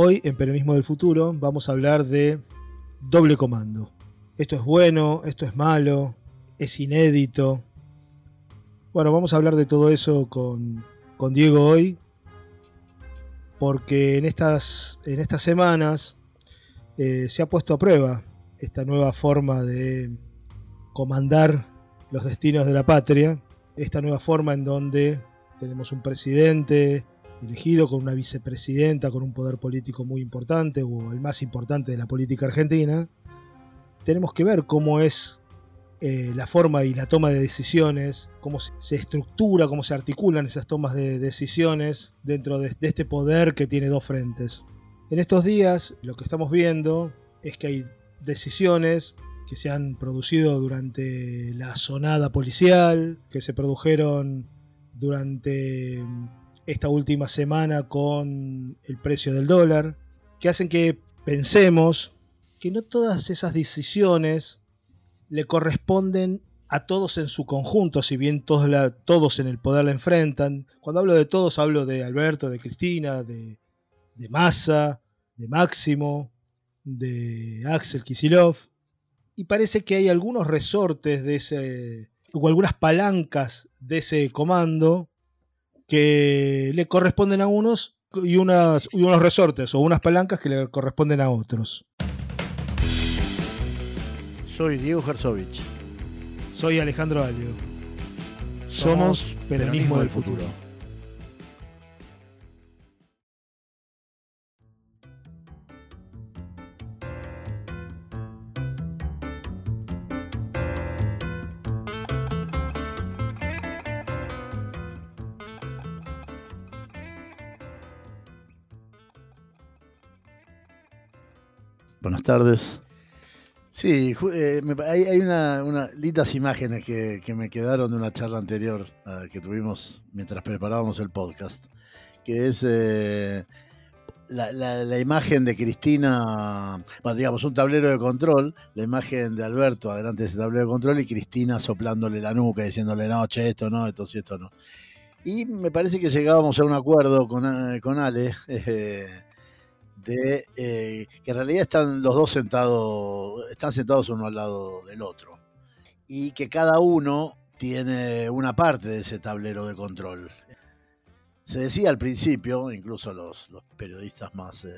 Hoy en Peronismo del Futuro vamos a hablar de doble comando. Esto es bueno, esto es malo, es inédito. Bueno, vamos a hablar de todo eso con, con Diego hoy, porque en estas, en estas semanas eh, se ha puesto a prueba esta nueva forma de comandar los destinos de la patria, esta nueva forma en donde tenemos un presidente elegido con una vicepresidenta con un poder político muy importante o el más importante de la política argentina, tenemos que ver cómo es eh, la forma y la toma de decisiones, cómo se estructura, cómo se articulan esas tomas de decisiones dentro de, este poder que tiene dos frentes. En estos días lo que estamos viendo es que hay decisiones que se han producido durante la sonada policial, que se produjeron durante esta última semana con el precio del dólar, que hacen que pensemos que no todas esas decisiones le corresponden a todos en su conjunto, si bien todos, todos en el poder la enfrentan. Cuando hablo de todos, hablo de Alberto, de Cristina, de, de Massa, de Máximo, de Axel Kisilov. Y parece que hay algunos resortes de ese, o algunas palancas de ese comando que le corresponden a unos y, unas, y unos resortes o unas palancas que le corresponden a otros. Soy Diego Herzovich. Soy Alejandro Alio. Somos Peronismo del Futuro. Tardes. Sí, eh, hay, unas lindas imágenes que, me quedaron de una charla anterior ah, que tuvimos mientras preparábamos el podcast, que es eh, la, imagen de Cristina, bueno, digamos, un tablero de control, la imagen de Alberto adelante de ese tablero de control y Cristina soplándole la nuca, diciéndole, no, che, esto no, esto sí, esto no. Y me parece que llegábamos a un acuerdo con, eh, con Ale. de eh, que en realidad están los dos sentados, están sentados uno al lado del otro. Y que cada uno tiene una parte de ese tablero de control. Se decía al principio, incluso los, periodistas más eh,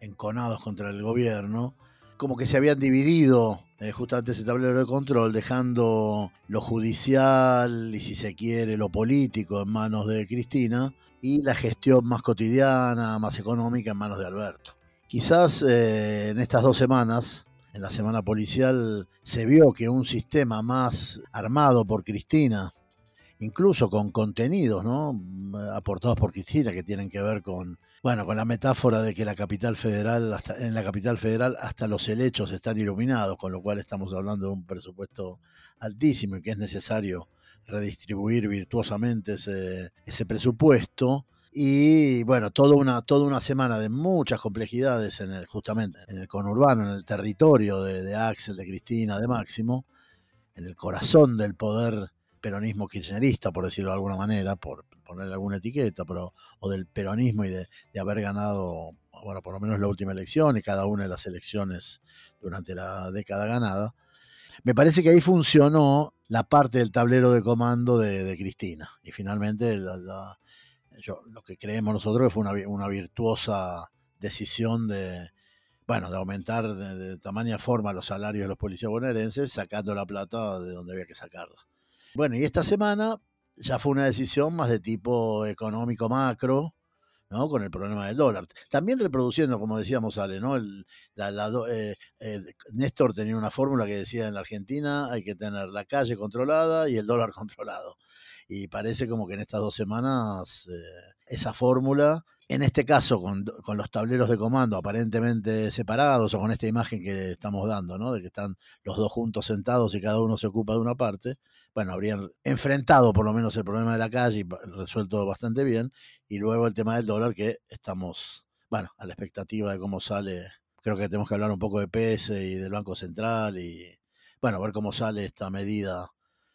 enconados contra el gobierno, como que se habían dividido eh, justamente ese tablero de control, dejando lo judicial y si se quiere lo político en manos de Cristina y la gestión más cotidiana, más económica en manos de Alberto. Quizás eh, en estas dos semanas, en la semana policial, se vio que un sistema más armado por Cristina, incluso con contenidos ¿no? aportados por Cristina que tienen que ver con, bueno, con la metáfora de que la capital federal, hasta, en la capital federal hasta los helechos están iluminados, con lo cual estamos hablando de un presupuesto altísimo y que es necesario redistribuir virtuosamente ese, ese presupuesto y bueno, toda una, toda una semana de muchas complejidades en el, justamente en el conurbano, en el territorio de, Axel, de Cristina, de Máximo, en el corazón del poder peronismo kirchnerista, por decirlo de alguna manera, por ponerle alguna etiqueta, pero, o del peronismo y de, de, haber ganado, bueno, por lo menos la última elección y cada una de las elecciones durante la década ganada. Me parece que ahí funcionó la parte del tablero de comando de, Cristina. Y finalmente la, lo que creemos nosotros fue una, virtuosa decisión de, bueno, de aumentar de, de, tamaña forma los salarios de los policías bonaerenses, sacando la plata de donde había que sacarla. Bueno, y esta semana ya fue una decisión más de tipo económico macro, ¿no? Con el problema del dólar. También reproduciendo, como decíamos, Ale, ¿no? El, eh, eh, Néstor tenía una fórmula que decía en la Argentina hay que tener la calle controlada y el dólar controlado y parece como que en estas dos semanas eh, esa fórmula, en este caso con, los tableros de comando aparentemente separados o con esta imagen que estamos dando, ¿no? de que están los dos juntos sentados y cada uno se ocupa de una parte, bueno, habrían enfrentado por lo menos el problema de la calle y resuelto bastante bien, y luego el tema del dólar que estamos, bueno, a la expectativa de cómo sale, creo que tenemos que hablar un poco de PS y del Banco Central y, bueno, ver cómo sale esta medida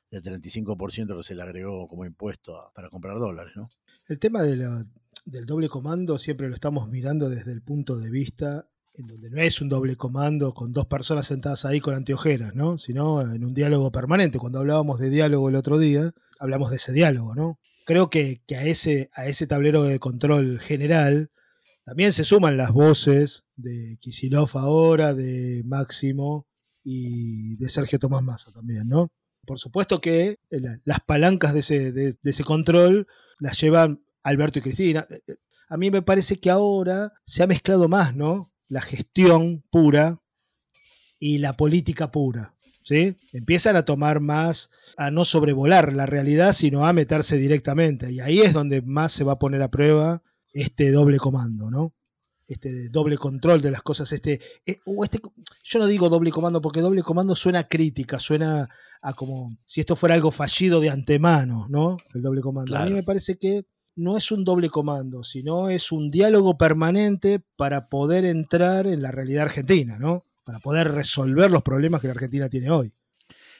del 35% que se le agregó como impuesto para comprar dólares, ¿no? El tema de la, del doble comando siempre lo estamos mirando desde el punto de vista en donde no es un doble comando con dos personas sentadas ahí con anteojeras, ¿no? Sino en un diálogo permanente. Cuando hablábamos de diálogo el otro día, hablamos de ese diálogo, ¿no? Creo que, a, ese, a ese tablero de control general también se suman las voces de Kisilov ahora, de Máximo y de Sergio Tomás Massa también, ¿no? Por supuesto que las palancas de ese, de ese control las llevan Alberto y Cristina. A mí me parece que ahora se ha mezclado más, ¿no? La gestión pura y la política pura. ¿sí? Empiezan a tomar más, a no sobrevolar la realidad, sino a meterse directamente. Y ahí es donde más se va a poner a prueba este doble comando, ¿no? Este doble control de las cosas, este, eh, este, yo no digo doble comando porque doble comando suena crítica, suena a como si esto fuera algo fallido de antemano, ¿no? El doble comando. A mí me parece que no es un doble comando, sino es un diálogo permanente para poder entrar en la realidad argentina, ¿no? Para poder resolver los problemas que la Argentina tiene hoy.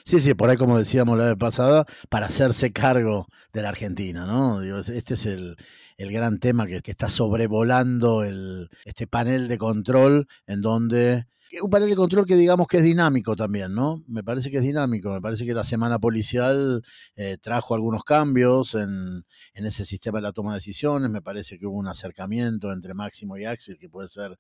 Sí, sí, por ahí como decíamos la vez pasada, para hacerse cargo de la Argentina, ¿no? este es el, gran tema que, está sobrevolando el, este panel de control en donde un panel de control que digamos que es dinámico también, ¿no? Me parece que es dinámico, me parece que la semana policial eh, trajo algunos cambios en, ese sistema de la toma de decisiones, me parece que hubo un acercamiento entre Máximo y Axel que puede ser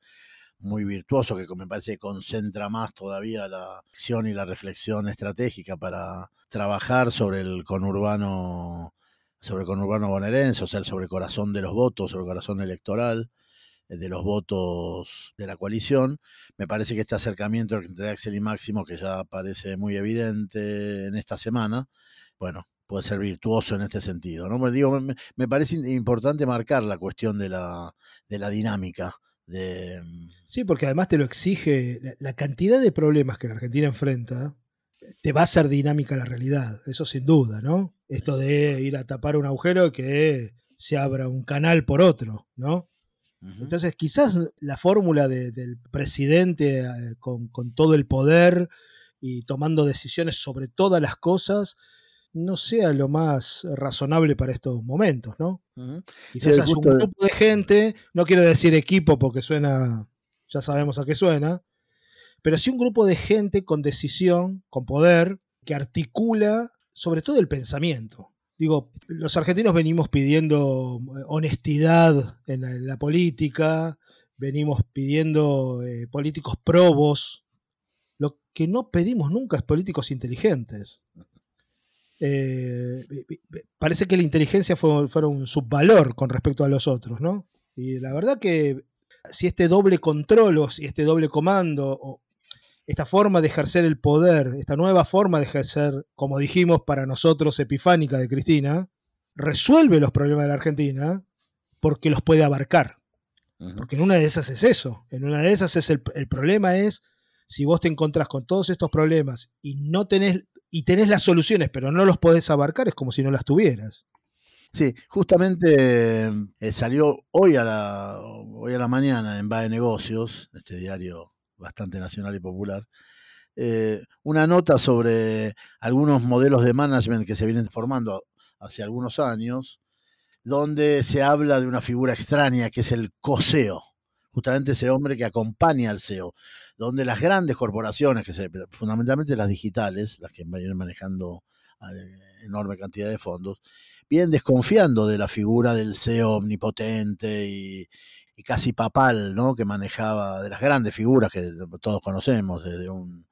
muy virtuoso, que me parece que concentra más todavía la acción y la reflexión estratégica para trabajar sobre el conurbano sobre el conurbano bonaerense, o sea, sobre el corazón de los votos, sobre el corazón electoral de los votos de la coalición. Me parece que este acercamiento entre Axel y Máximo, que ya parece muy evidente en esta semana, bueno, puede ser virtuoso en este sentido. ¿no? Me, digo, me, parece importante marcar la cuestión de la, de la dinámica. De... Mm, sí, porque además te lo exige la, cantidad de problemas que la Argentina enfrenta, te va a hacer dinámica la realidad, eso sin duda, ¿no? Esto de ir a tapar un agujero y que se abra un canal por otro, ¿no? Entonces, quizás la fórmula del presidente eh, con, todo el poder y tomando decisiones sobre todas las cosas no sea lo más razonable para estos momentos, ¿no? Quizás un grupo de gente, no quiero decir equipo porque suena, ya sabemos a qué suena, pero sí un grupo de gente con decisión, con poder, que articula sobre todo el pensamiento digo, los argentinos venimos pidiendo eh, honestidad en la, política, venimos pidiendo eh, políticos probos. Lo que no pedimos nunca es políticos inteligentes. Eh, parece que la inteligencia fue, un subvalor con respecto a los otros, ¿no? Y la verdad que si este doble control o si este doble comando esta forma de ejercer el poder, esta nueva forma de ejercer, como dijimos para nosotros, epifánica de Cristina, resuelve los problemas de la Argentina porque los puede abarcar. Porque en una de esas es eso. En una de esas es el, problema es si vos te encontrás con todos estos problemas y no tenés y tenés las soluciones, pero no los podés abarcar, es como si no las tuvieras. Sí, justamente eh, salió hoy a la hoy a la mañana en Va de Negocios, este diario bastante nacional y popular, eh, una nota sobre algunos modelos de management que se vienen formando hace algunos años, donde se habla de una figura extraña que es el COSEO, justamente ese hombre que acompaña al CEO, donde las grandes corporaciones, que fundamentalmente las digitales, las que vienen manejando eh, enorme cantidad de fondos, vienen desconfiando de la figura del CEO omnipotente y, casi papal, ¿no? Que manejaba de las grandes figuras que todos conocemos, desde un,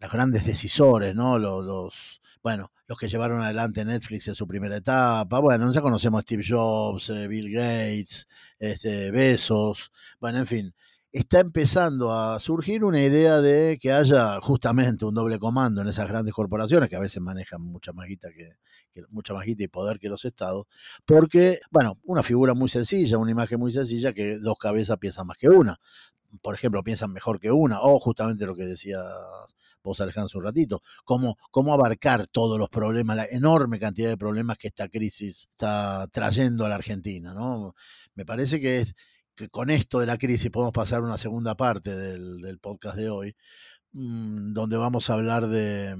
los grandes decisores, ¿no? Los, bueno, los que llevaron adelante Netflix en su primera etapa. Bueno, ya conocemos a Steve Jobs, eh, Bill Gates, este, Besos, bueno, en fin. Está empezando a surgir una idea de que haya justamente un doble comando en esas grandes corporaciones que a veces manejan mucha más guita que, mucha más guita y poder que los estados, porque, bueno, una figura muy sencilla, una imagen muy sencilla que dos cabezas piensan más que una. Por ejemplo, piensan mejor que una, o justamente lo que decía vos Alejandro un ratito, cómo, cómo abarcar todos los problemas, la enorme cantidad de problemas que esta crisis está trayendo a la Argentina, ¿no? Me parece que, es, que con esto de la crisis podemos pasar una segunda parte del, del podcast de hoy, mm, donde vamos a hablar de,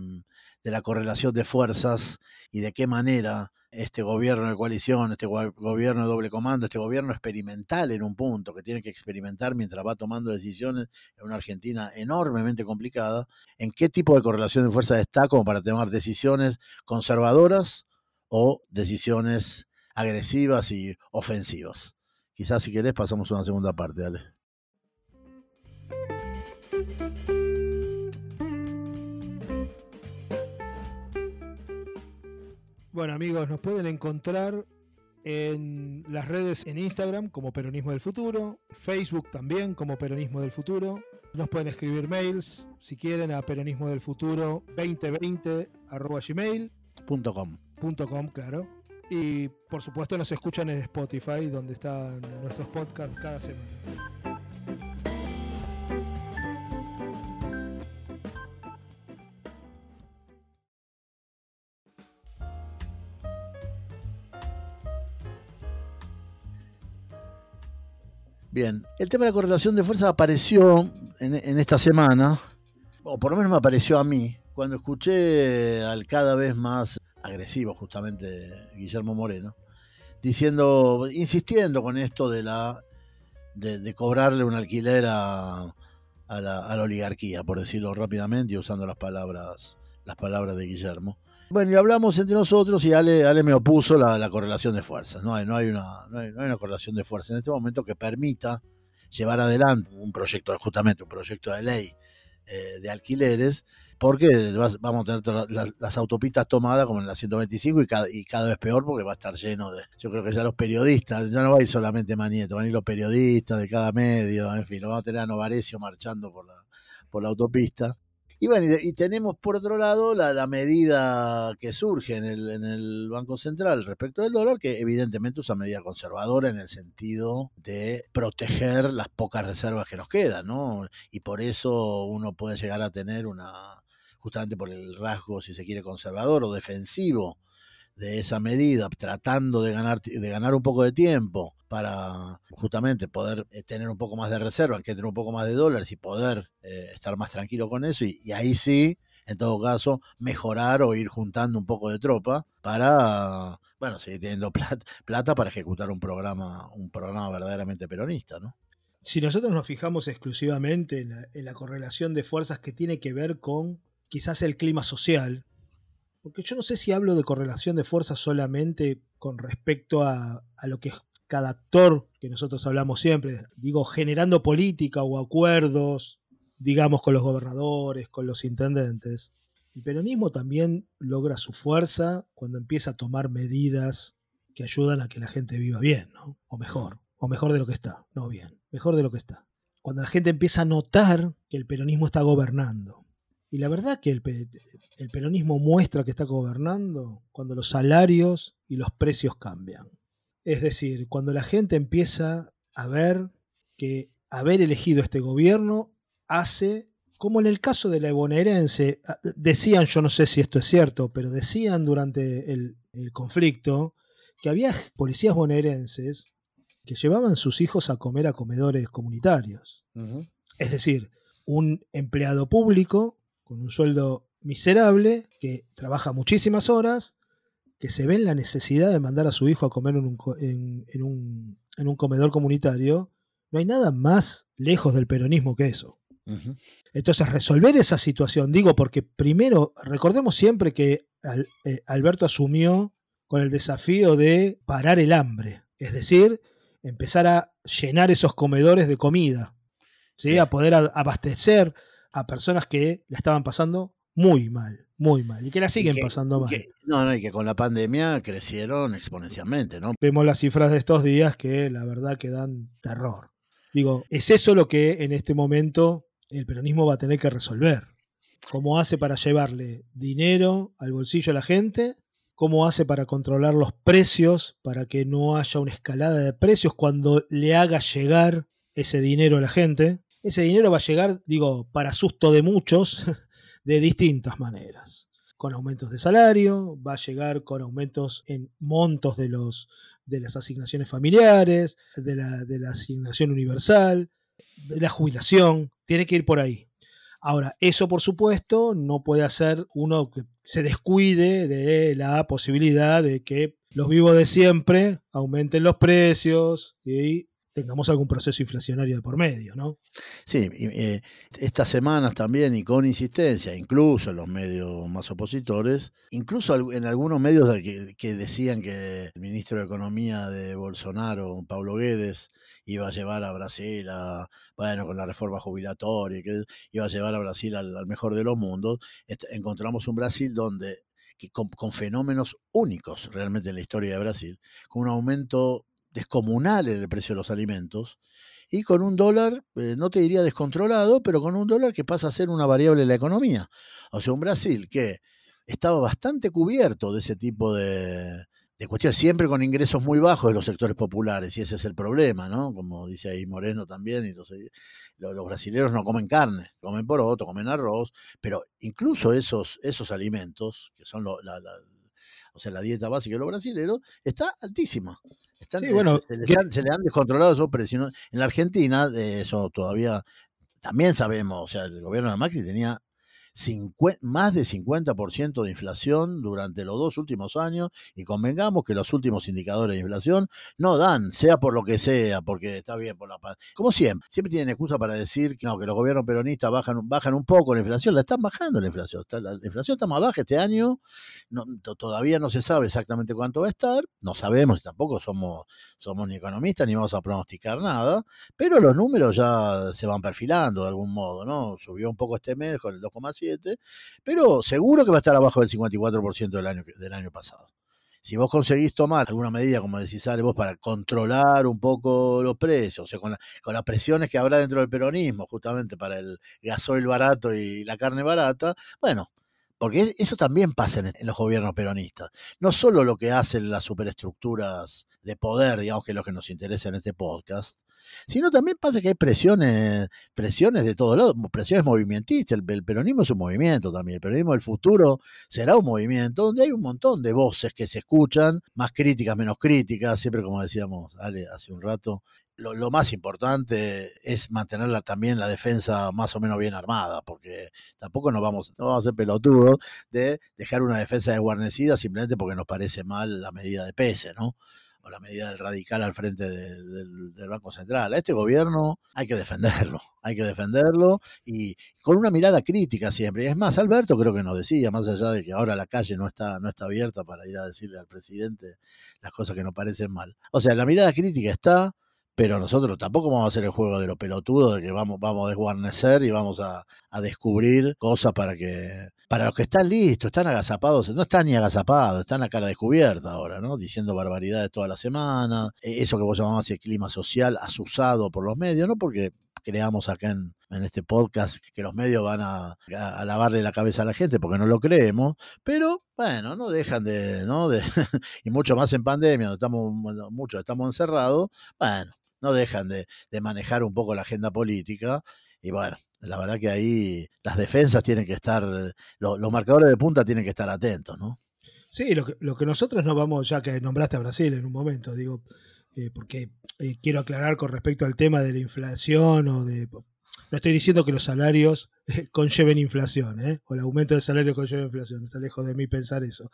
de la correlación de fuerzas y de qué manera este gobierno de coalición, este gobierno de doble comando, este gobierno experimental en un punto, que tiene que experimentar mientras va tomando decisiones en una Argentina enormemente complicada, en qué tipo de correlación de fuerza está como para tomar decisiones conservadoras o decisiones agresivas y ofensivas. Quizás si querés pasamos a una segunda parte, dale. Bueno amigos, nos pueden encontrar en las redes en Instagram como Peronismo del Futuro, Facebook también como Peronismo del Futuro. Nos pueden escribir mails si quieren a peronismo del futuro 2020 gmail.com. claro. Y por supuesto nos escuchan en Spotify donde están nuestros podcasts cada semana. Bien, el tema de la correlación de fuerza apareció en, esta semana, o por lo menos me apareció a mí, cuando escuché al cada vez más agresivo justamente Guillermo Moreno, diciendo, insistiendo con esto de la de, cobrarle un alquiler a, la, oligarquía, por decirlo rápidamente y usando las palabras, las palabras de Guillermo. Bueno, y hablamos entre nosotros y Ale, me opuso la, correlación de fuerzas. No hay, no, hay una, no, hay, una correlación de fuerzas en este momento que permita llevar adelante un proyecto, justamente un proyecto de ley eh, de alquileres, porque vamos a tener las, autopistas tomadas como en la 125 y cada, y cada vez peor porque va a estar lleno de... Yo creo que ya los periodistas, ya no va a ir solamente Manieto, van a ir los periodistas de cada medio, en fin, lo vamos a tener a Novarecio marchando por la, por la autopista. Y bueno, y, tenemos por otro lado la, medida que surge en el, en el, Banco Central respecto del dólar, que evidentemente es una medida conservadora en el sentido de proteger las pocas reservas que nos quedan, ¿no? Y por eso uno puede llegar a tener una, justamente por el rasgo, si se quiere, conservador o defensivo de esa medida, tratando de ganar, de ganar un poco de tiempo para justamente poder eh, tener un poco más de reserva, que tener un poco más de dólares y poder eh, estar más tranquilo con eso. Y, ahí sí, en todo caso, mejorar o ir juntando un poco de tropa para, bueno, seguir teniendo plata, plata para ejecutar un programa, un programa verdaderamente peronista, ¿no? Si nosotros nos fijamos exclusivamente en la correlación de fuerzas que tiene que ver con quizás el clima social, porque yo no sé si hablo de correlación de fuerzas solamente con respecto a, lo que cada actor, que nosotros hablamos siempre, digo, generando política o acuerdos, digamos, con los gobernadores, con los intendentes. El peronismo también logra su fuerza cuando empieza a tomar medidas que ayudan a que la gente viva bien, ¿no? O mejor, o mejor de lo que está, no bien, mejor de lo que está. Cuando la gente empieza a notar que el peronismo está gobernando, y la verdad que el, peronismo muestra que está gobernando cuando los salarios y los precios cambian. Es decir, cuando la gente empieza a ver que haber elegido este gobierno hace, como en el caso de la bonaerense, ah, decían, yo no sé si esto es cierto, pero decían durante el, conflicto que había policías bonaerenses que llevaban sus hijos a comer a comedores comunitarios. Es decir, un empleado público con un sueldo miserable, que trabaja muchísimas horas, que se ve en la necesidad de mandar a su hijo a comer en un, comedor comunitario, no hay nada más lejos del peronismo que eso. Entonces, resolver esa situación, digo, porque primero, recordemos siempre que eh, Alberto asumió con el desafío de parar el hambre, es decir, empezar a llenar esos comedores de comida, ¿sí? a poder abastecer a personas que la estaban pasando muy mal, muy mal, y que la siguen pasando mal. no, no, y que con la pandemia crecieron exponencialmente, ¿no? Vemos las cifras de estos días que la verdad que dan terror. Digo, es eso lo que en este momento el peronismo va a tener que resolver. ¿Cómo hace para llevarle dinero al bolsillo a la gente? ¿Cómo hace para controlar los precios, para que no haya una escalada de precios cuando le haga llegar ese dinero a la gente? Ese dinero va a llegar, digo, para susto de muchos, de distintas maneras. Con aumentos de salario, va a llegar con aumentos en montos de, los, de las asignaciones familiares, de la, de la asignación universal, de la jubilación, tiene que ir por ahí. Ahora, eso por supuesto no puede hacer uno que se descuide de la posibilidad de que los vivos de siempre aumenten los precios y tengamos algún proceso inflacionario de por medio, ¿no? Sí, eh, estas semanas también, y con insistencia, incluso en los medios más opositores, incluso en algunos medios que, decían que el ministro de Economía de Bolsonaro, Pablo Guedes, iba a llevar a Brasil a, bueno, con la reforma jubilatoria, que iba a llevar a Brasil al, mejor de los mundos, encontramos un Brasil donde con, con, fenómenos únicos realmente en la historia de Brasil, con un aumento descomunal en el precio de los alimentos y con un dólar, eh, no te diría descontrolado, pero con un dólar que pasa a ser una variable en la economía. O sea, un Brasil que estaba bastante cubierto de ese tipo de, de cuestiones, siempre con ingresos muy bajos de los sectores populares, y ese es el problema, ¿no? Como dice ahí Moreno también, entonces los, brasileños no comen carne, comen poroto, comen arroz, pero incluso esos, esos alimentos, que son la, o sea, la dieta básica de los brasileños, está altísima bueno, se, le han, descontrolado esos precios. En la Argentina, eso todavía también sabemos, o sea, el gobierno de Macri tenía más de 50% de inflación durante los dos últimos años y convengamos que los últimos indicadores de inflación no dan, sea por lo que sea, porque está bien por la paz. Como siempre, siempre tienen excusa para decir que, no, que los gobiernos peronistas bajan, bajan un poco la inflación, la están bajando la inflación. la, inflación está más baja este año, todavía no se sabe exactamente cuánto va a estar, no sabemos, tampoco somos, somos ni economistas ni vamos a pronosticar nada, pero los números ya se van perfilando de algún modo, ¿no? Subió un poco este mes con el 2,7 pero seguro que va a estar abajo del 54% del año, del año pasado. Si vos conseguís tomar alguna medida, como decís, vos para controlar un poco los precios, o sea, con, con las presiones que habrá dentro del peronismo, justamente para el gasoil barato y la carne barata, bueno, porque eso también pasa en, los gobiernos peronistas. No solo lo que hacen las superestructuras de poder, digamos que es lo que nos interesa en este podcast, sino también pasa que hay presiones, presiones de todos lados, presiones movimentistas. El, peronismo es un movimiento también. El peronismo del futuro será un movimiento donde hay un montón de voces que se escuchan, más críticas, menos críticas, siempre como decíamos Ale hace un rato. Lo, más importante es mantener también la defensa más o menos bien armada, porque tampoco nos vamos, no vamos a ser pelotudos de dejar una defensa desguarnecida simplemente porque nos parece mal la medida de pese, ¿no? la medida del radical al frente del, Banco Central. A este gobierno hay que defenderlo, hay que defenderlo y con una mirada crítica siempre. Y es más, Alberto creo que nos decía, más allá de que ahora la calle no está, no está abierta para ir a decirle al presidente las cosas que nos parecen mal. O sea, la mirada crítica está, pero nosotros tampoco vamos a hacer el juego de los pelotudos, de que vamos, vamos a desguarnecer y vamos a, descubrir cosas para que para los que están listos, están agazapados, no están ni agazapados, están a cara descubierta ahora, ¿no? Diciendo barbaridades toda la semana, e, eso que vos llamabas el clima social asusado por los medios, ¿no? Porque creamos acá en, este podcast que los medios van a, lavarle la cabeza a la gente porque no lo creemos, pero bueno, no dejan de, ¿no? De, y mucho más en pandemia, donde estamos, muchos estamos encerrados, bueno, no dejan de, manejar un poco la agenda política. Y bueno, la verdad que ahí las defensas tienen que estar, los marcadores de punta tienen que estar atentos, ¿no? Sí, lo que, lo que nosotros no vamos, ya que nombraste a Brasil en un momento, digo, eh, porque eh, quiero aclarar con respecto al tema de la inflación o de no estoy diciendo que los salarios eh, conlleven inflación, ¿eh? o el aumento del salario conlleve inflación, está lejos de mí pensar eso.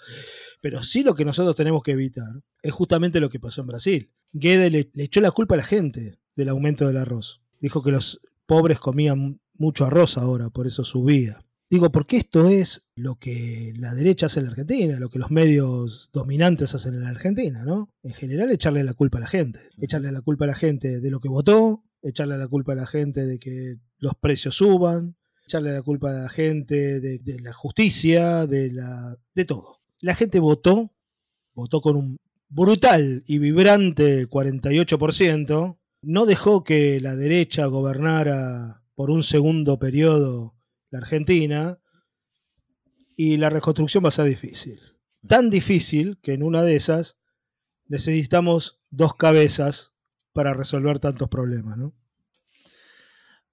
Pero sí lo que nosotros tenemos que evitar es justamente lo que pasó en Brasil. Guede le, echó la culpa a la gente del aumento del arroz. Dijo que los pobres comían mucho arroz ahora, por eso subía. Digo, porque esto es lo que la derecha hace en la Argentina, lo que los medios dominantes hacen en la Argentina, ¿no? En general, echarle la culpa a la gente. Echarle la culpa a la gente de lo que votó, echarle la culpa a la gente de que los precios suban, echarle la culpa a la gente de, la justicia, de, la, de todo. La gente votó, votó con un brutal y vibrante 48%, no dejó que la derecha gobernara por un segundo periodo la Argentina y la reconstrucción va a ser difícil. Tan difícil que en una de esas necesitamos dos cabezas para resolver tantos problemas, ¿no?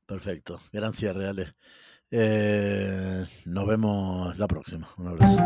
Perfecto, gran cierre, Ale. Eh, nos vemos la próxima. Un abrazo.